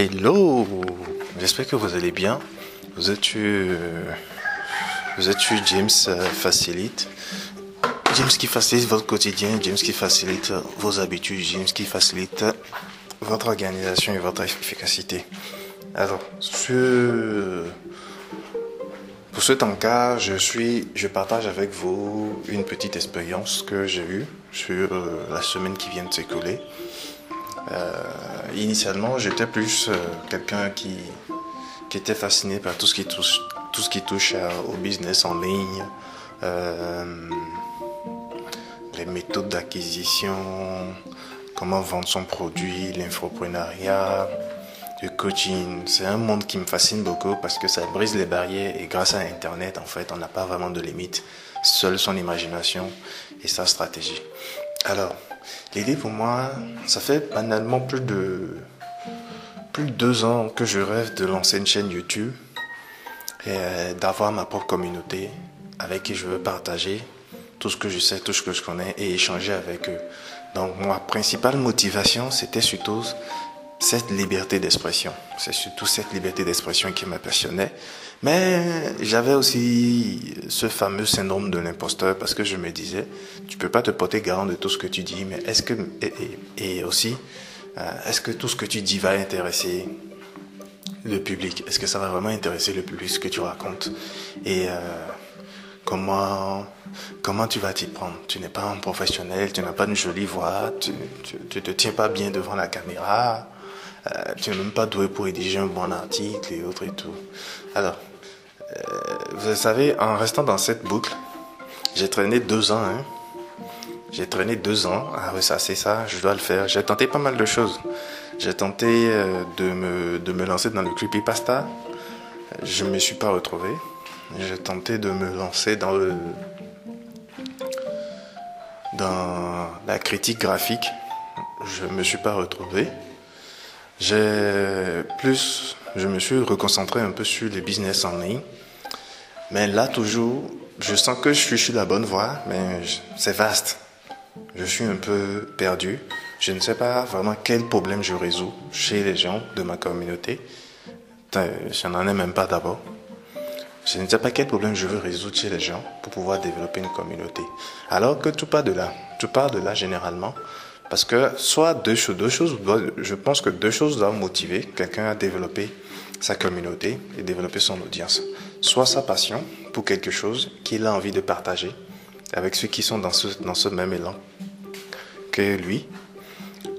Hello, j'espère que vous allez bien. Vous êtes euh, vous James euh, Facilite? James qui facilite votre quotidien, James qui facilite vos habitudes, James qui facilite votre organisation et votre efficacité. Alors, pour ce temps-là, je suis, je partage avec vous une petite expérience que j'ai eue sur euh, la semaine qui vient de s'écouler. Euh, initialement, j'étais plus euh, quelqu'un qui, était fasciné par tout ce qui touche, au business en ligne, les méthodes d'acquisition, comment vendre son produit, l'infoprenariat, le coaching. C'est un monde qui me fascine beaucoup parce que ça brise les barrières et grâce à Internet, en fait, on n'a pas vraiment de limites. Seule son imagination et sa stratégie. Alors, l'idée pour moi, ça fait banalement plus de, plus de deux ans que je rêve de lancer une chaîne YouTube et euh, d'avoir ma propre communauté avec qui je veux partager tout ce que je sais, tout ce que je connais et échanger avec eux. Donc, ma principale motivation, c'était surtout cette liberté d'expression. C'est surtout cette liberté d'expression qui m'appasionnait. Mais j'avais aussi ce fameux syndrome de l'imposteur parce que je me disais, tu peux pas te porter garant de tout ce que tu dis, mais est-ce que, et, aussi, euh, est-ce que tout ce que tu dis va intéresser le public? Est-ce que ça va vraiment intéresser le public ce que tu racontes? Et euh, comment, comment tu vas t'y prendre? Tu n'es pas un professionnel, tu n'as pas une jolie voix, tu, ne te tiens pas bien devant la caméra. Euh, tu n'es même pas doué pour rédiger un bon article et autres et tout. Alors, euh, vous savez, en restant dans cette boucle, j'ai traîné deux ans. Hein. J'ai traîné deux ans à ressasser ça, je dois le faire. J'ai tenté pas mal de choses. J'ai tenté euh, de, me, de me lancer dans le creepypasta. Je ne me suis pas retrouvé. J'ai tenté de me lancer dans le dans la critique graphique. Je ne me suis pas retrouvé. J'ai plus, je me suis reconcentré un peu sur les business en ligne. Mais là, toujours, je sens que je suis sur la bonne voie, mais c'est vaste. Je suis un peu perdu. Je ne sais pas vraiment quel problème je résous chez les gens de ma communauté. Je n'en ai même pas d'abord. Je ne sais pas quel problème je veux résoudre chez les gens pour pouvoir développer une communauté. Alors que tout part de là. Tout part de là généralement. Parce que soit deux choses, deux choses je pense que deux choses doivent motiver quelqu'un à développer sa communauté et développer son audience. Soit sa passion pour quelque chose qu'il a envie de partager avec ceux qui sont dans ce, dans ce même élan que lui,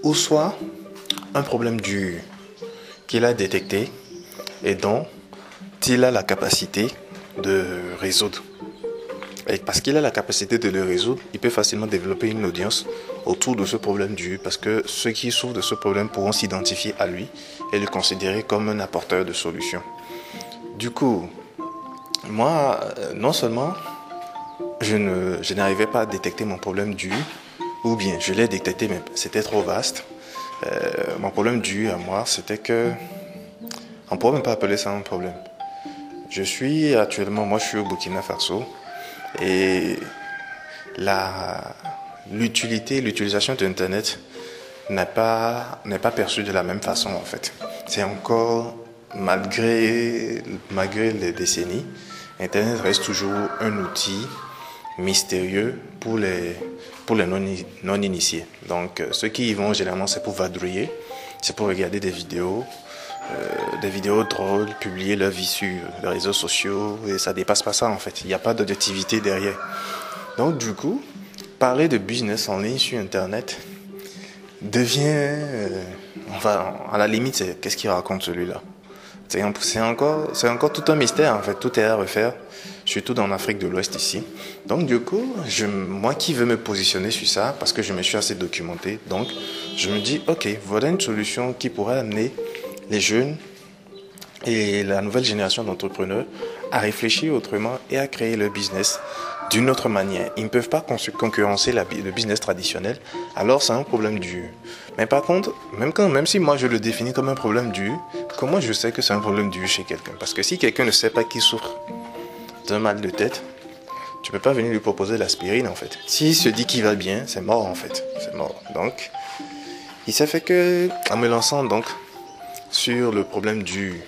ou soit un problème du qu'il a détecté et dont il a la capacité de résoudre. Et parce qu'il a la capacité de le résoudre, il peut facilement développer une audience autour de ce problème du parce que ceux qui souffrent de ce problème pourront s'identifier à lui et le considérer comme un apporteur de solutions. Du coup, moi, euh, non seulement je, ne, je n'arrivais pas à détecter mon problème du, ou bien je l'ai détecté, mais c'était trop vaste. Euh, mon problème du à moi, c'était que on ne pourrait même pas appeler ça un problème. Je suis actuellement, moi je suis au Burkina Faso, et l'utilité, l'utilisation d'Internet n'est pas, n'est pas perçue de la même façon en fait. C'est encore, malgré, malgré les décennies, Internet reste toujours un outil mystérieux pour les, pour les non-initiés. Donc, ceux qui y vont, généralement, c'est pour vadrouiller, c'est pour regarder des vidéos, euh, des vidéos drôles, publier leur vie sur les réseaux sociaux, et ça dépasse pas ça en fait. Il n'y a pas d'objectivité derrière. Donc du coup, parler de business en ligne sur Internet devient, euh, enfin, à la limite, qu'est-ce qu'il raconte celui-là? C'est encore, encore tout un mystère en fait. Tout est à refaire, surtout dans l'Afrique de l'Ouest ici. Donc du coup, moi qui veux me positionner sur ça, parce que je me suis assez documenté, donc je me dis, ok, voilà une solution qui pourrait amener les jeunes et la nouvelle génération d'entrepreneurs à réfléchir autrement et à créer leur business d'une autre manière. Ils ne peuvent pas concurrencer le business traditionnel, alors c'est un problème du. Mais par contre, même, quand, même si moi je le définis comme un problème du, comment je sais que c'est un problème du chez quelqu'un? Parce que si quelqu'un ne sait pas qu'il souffre d'un mal de tête, tu peux pas venir lui proposer l'aspirine en fait. S'il se dit qu'il va bien, c'est mort en fait. C'est mort. Donc, il s'est fait que, en me lançant donc sur le problème du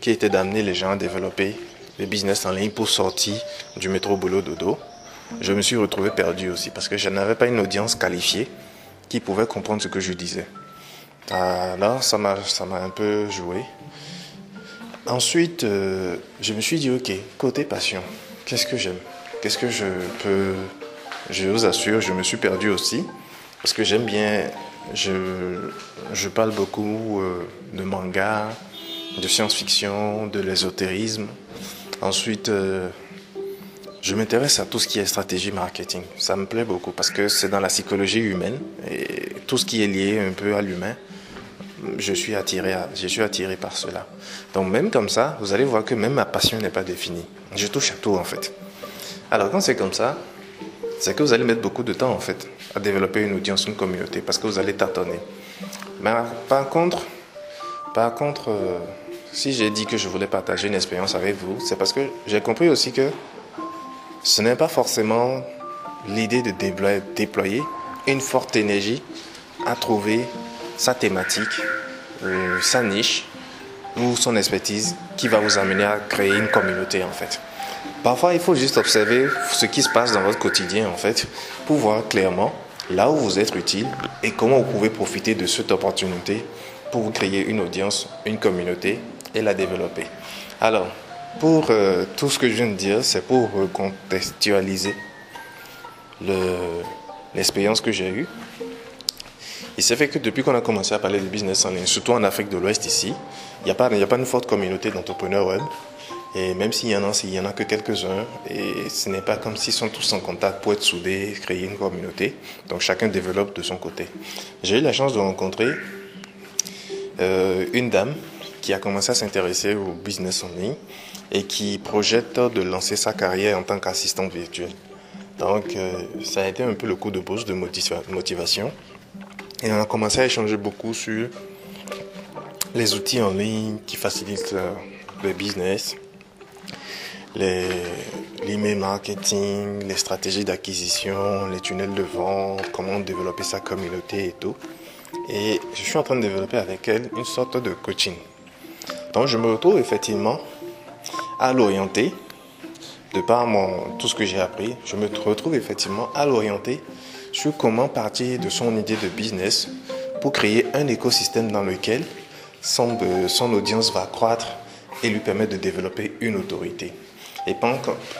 qui était d'amener les gens à développer le business en ligne pour sortir du métro boulot dodo, je me suis retrouvé perdu aussi parce que je n'avais pas une audience qualifiée qui pouvait comprendre ce que je disais. Ah, ça m'a ça m'a un peu joué. Ensuite, euh, je me suis dit ok, côté passion, qu'est-ce que j'aime? Qu'est-ce que je peux Je vous assure, je me suis perdu aussi parce que j'aime bien je, je parle beaucoup euh, de manga, de science-fiction, de l'ésotérisme. Ensuite, euh, je m'intéresse à tout ce qui est stratégie marketing. Ça me plaît beaucoup parce que c'est dans la psychologie humaine et tout ce qui est lié un peu à l'humain. Je suis attiré, je suis attiré par cela. Donc même comme ça, vous allez voir que même ma passion n'est pas définie. Je touche à tout en fait. Alors quand c'est comme ça, c'est que vous allez mettre beaucoup de temps en fait à développer une audience, une communauté, parce que vous allez tâtonner. Mais par contre, par contre, euh, si j'ai dit que je voulais partager une expérience avec vous, c'est parce que j'ai compris aussi que ce n'est pas forcément l'idée de déployer une forte énergie à trouver sa thématique, euh, sa niche ou son expertise qui va vous amener à créer une communauté en fait. Parfois, il faut juste observer ce qui se passe dans votre quotidien, en fait, pour voir clairement là où vous êtes utile et comment vous pouvez profiter de cette opportunité pour créer une audience, une communauté et la développer. Alors, pour euh, tout ce que je viens de dire, c'est pour contextualiser l'expérience que j'ai eue. Il s'est fait que depuis qu'on a commencé à parler de business surtout en Afrique de l'Ouest ici, il n'y a, pas une forte communauté d'entrepreneurs web. Et même s'il y en a, il y en a que quelques-uns, et ce n'est pas comme s'ils sont tous en contact pour être soudés, créer une communauté. Donc chacun développe de son côté. J'ai eu la chance de rencontrer euh, une dame qui a commencé à s'intéresser au business en ligne et qui projette de lancer sa carrière en tant qu'assistante virtuelle. Donc euh, ça a été un peu le coup de boost de motivation. Et on a commencé à échanger beaucoup sur les outils en ligne qui facilitent euh, le business, l'email marketing, les stratégies d'acquisition, les tunnels de vente, comment développer sa communauté et tout. Et je suis en train de développer avec elle une sorte de coaching. Donc je me retrouve effectivement à l'orienter, de par mon, tout ce que j'ai appris, je me retrouve effectivement à l'orienter sur comment partir de son idée de business pour créer un écosystème dans lequel son, son audience va croître et lui permettre de développer une autorité. Et,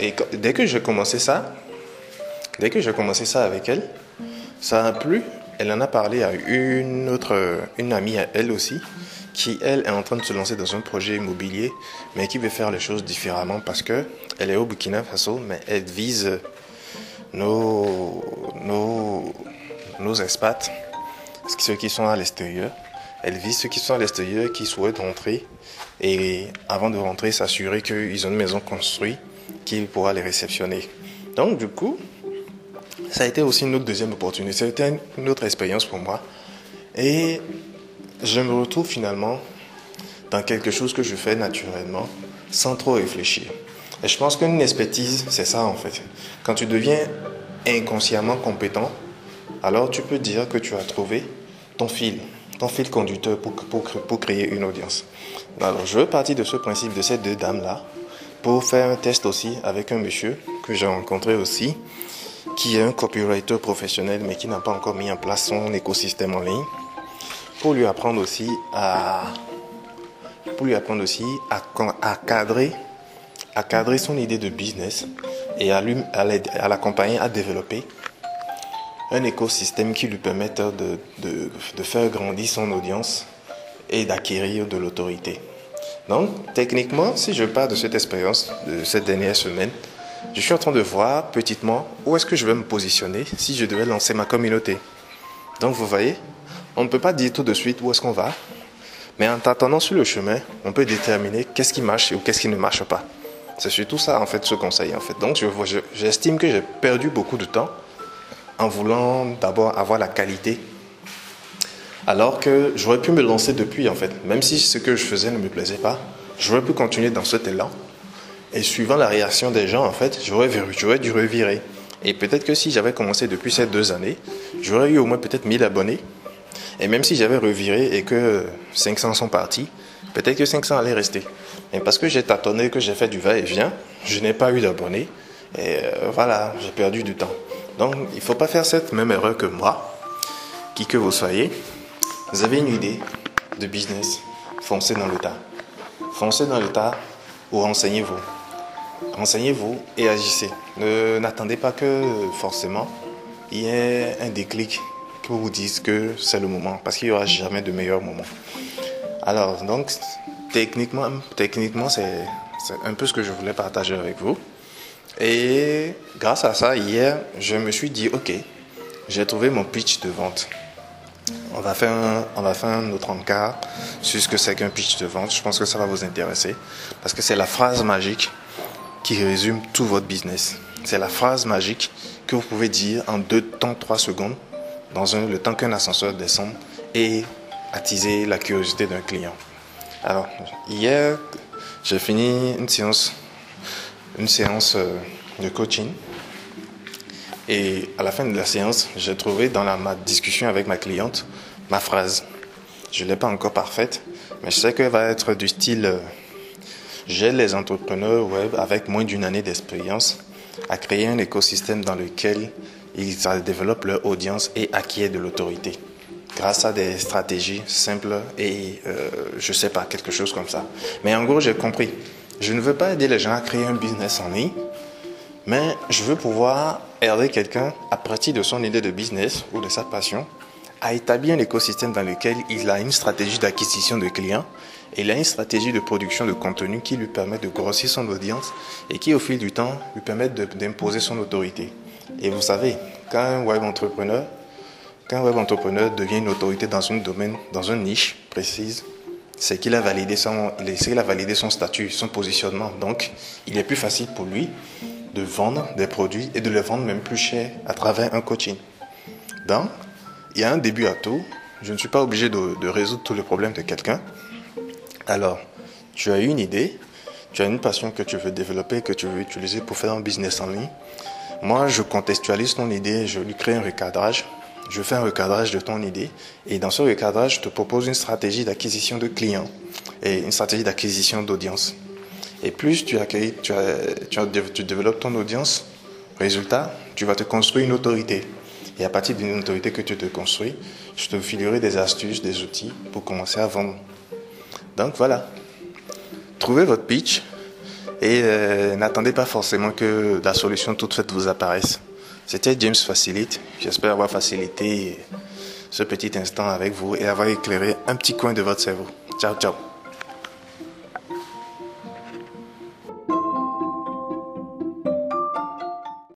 et dès que j'ai commencé ça, dès que j'ai commencé ça avec elle, ça a plu. Elle en a parlé à une autre, une amie à elle aussi, qui elle est en train de se lancer dans un projet immobilier, mais qui veut faire les choses différemment parce que elle est au Burkina Faso, mais elle vise nos, nos, nos expats, ceux qui sont à l'extérieur. Elle vise ceux qui sont à l'extérieur, qui souhaitent rentrer et avant de rentrer, s'assurer qu'ils ont une maison construite qui pourra les réceptionner. Donc, du coup, ça a été aussi une autre deuxième opportunité. C'était une autre expérience pour moi. Et je me retrouve finalement dans quelque chose que je fais naturellement, sans trop réfléchir. Et je pense qu'une expertise, c'est ça en fait. Quand tu deviens inconsciemment compétent, alors tu peux dire que tu as trouvé ton fil, ton fil conducteur pour, pour, pour créer une audience. Alors, je veux partir de ce principe de ces deux dames-là pour faire un test aussi avec un monsieur que j'ai rencontré aussi, qui est un copywriter professionnel mais qui n'a pas encore mis en place son écosystème en ligne, pour lui apprendre aussi à, pour cadrer, son idée de business et à, lui, à l'accompagner à développer un écosystème qui lui permette de faire grandir son audience et d'acquérir de l'autorité. Donc, techniquement, si je pars de cette expérience de cette dernière semaine, je suis en train de voir petitement où est-ce que je vais me positionner si je devais lancer ma communauté. Donc, vous voyez, on ne peut pas dire tout de suite où est-ce qu'on va, mais en t'attendant sur le chemin, on peut déterminer qu'est-ce qui marche ou qu'est-ce qui ne marche pas. C'est surtout ça, en fait, ce conseil, en fait. Donc, j'estime que j'ai perdu beaucoup de temps en voulant d'abord avoir la qualité alors que j'aurais pu me lancer depuis, en fait. Même si ce que je faisais ne me plaisait pas, j'aurais pu continuer dans cet élan. Et suivant la réaction des gens, en fait, j'aurais dû revirer. Et peut-être que si j'avais commencé depuis ces deux années, j'aurais eu au moins peut-être 1000 abonnés. Et même si j'avais reviré et que 500 sont partis, peut-être que 500 allaient rester. Mais parce que j'ai tâtonné, que j'ai fait du va-et-vient, je n'ai pas eu d'abonnés. Et euh, voilà, j'ai perdu du temps. Donc, il ne faut pas faire cette même erreur que moi, qui que vous soyez. Vous avez une idée de business, foncez dans le tas. Foncez dans le tas ou renseignez-vous. Renseignez-vous et agissez. N'attendez pas que forcément il y ait un déclic qui vous dise que c'est le moment, parce qu'il n'y aura jamais de meilleur moment. Alors, donc, techniquement, techniquement c'est un peu ce que je voulais partager avec vous. Et grâce à ça, hier, je me suis dit, OK, j'ai trouvé mon pitch de vente. On va faire un, on va faire un autre encart sur ce que c'est qu'un pitch de vente. Je pense que ça va vous intéresser parce que c'est la phrase magique qui résume tout votre business. C'est la phrase magique que vous pouvez dire en deux temps, trois secondes, dans le temps qu'un ascenseur descend et attiser la curiosité d'un client. Alors, hier, j'ai fini une séance, une séance euh, de coaching. Et à la fin de la séance, j'ai trouvé dans la, ma discussion avec ma cliente ma phrase. Je ne l'ai pas encore parfaite, mais je sais qu'elle va être du style euh, J'aide les entrepreneurs web avec moins d'une année d'expérience à créer un écosystème dans lequel ils développent leur audience et acquièrent de l'autorité grâce à des stratégies simples et euh, je sais pas, quelque chose comme ça. Mais en gros, j'ai compris. Je ne veux pas aider les gens à créer un business en ligne, mais je veux pouvoir aider quelqu'un à partir de son idée de business ou de sa passion à établir un écosystème dans lequel il a une stratégie d'acquisition de clients et il a une stratégie de production de contenu qui lui permet de grossir son audience et qui au fil du temps lui permet d'imposer son autorité. Et vous savez, quand un web entrepreneur, quand un web entrepreneur devient une autorité dans un domaine, dans une niche précise, c'est qu'il a validé son, il a validé son statut, son positionnement. Donc, il est plus facile pour lui de vendre des produits et de les vendre même plus cher à travers un coaching. Donc, il y a un début à tout. Je ne suis pas obligé de, résoudre tous les problèmes de quelqu'un. Alors, tu as une idée, tu as une passion que tu veux développer, que tu veux utiliser pour faire un business en ligne. Moi, je contextualise ton idée, je lui crée un recadrage. Je fais un recadrage de ton idée et dans ce recadrage, je te propose une stratégie d'acquisition de clients et une stratégie d'acquisition d'audience. Et plus tu, accueilles, tu, développes ton audience, résultat, tu vas te construire une autorité. Et à partir d'une autorité que tu te construis, je te filerai des astuces, des outils pour commencer à vendre. Donc voilà. Trouvez votre pitch et euh, n'attendez pas forcément que la solution toute faite vous apparaisse. C'était James Facilite. J'espère avoir facilité ce petit instant avec vous et avoir éclairé un petit coin de votre cerveau. Ciao, ciao.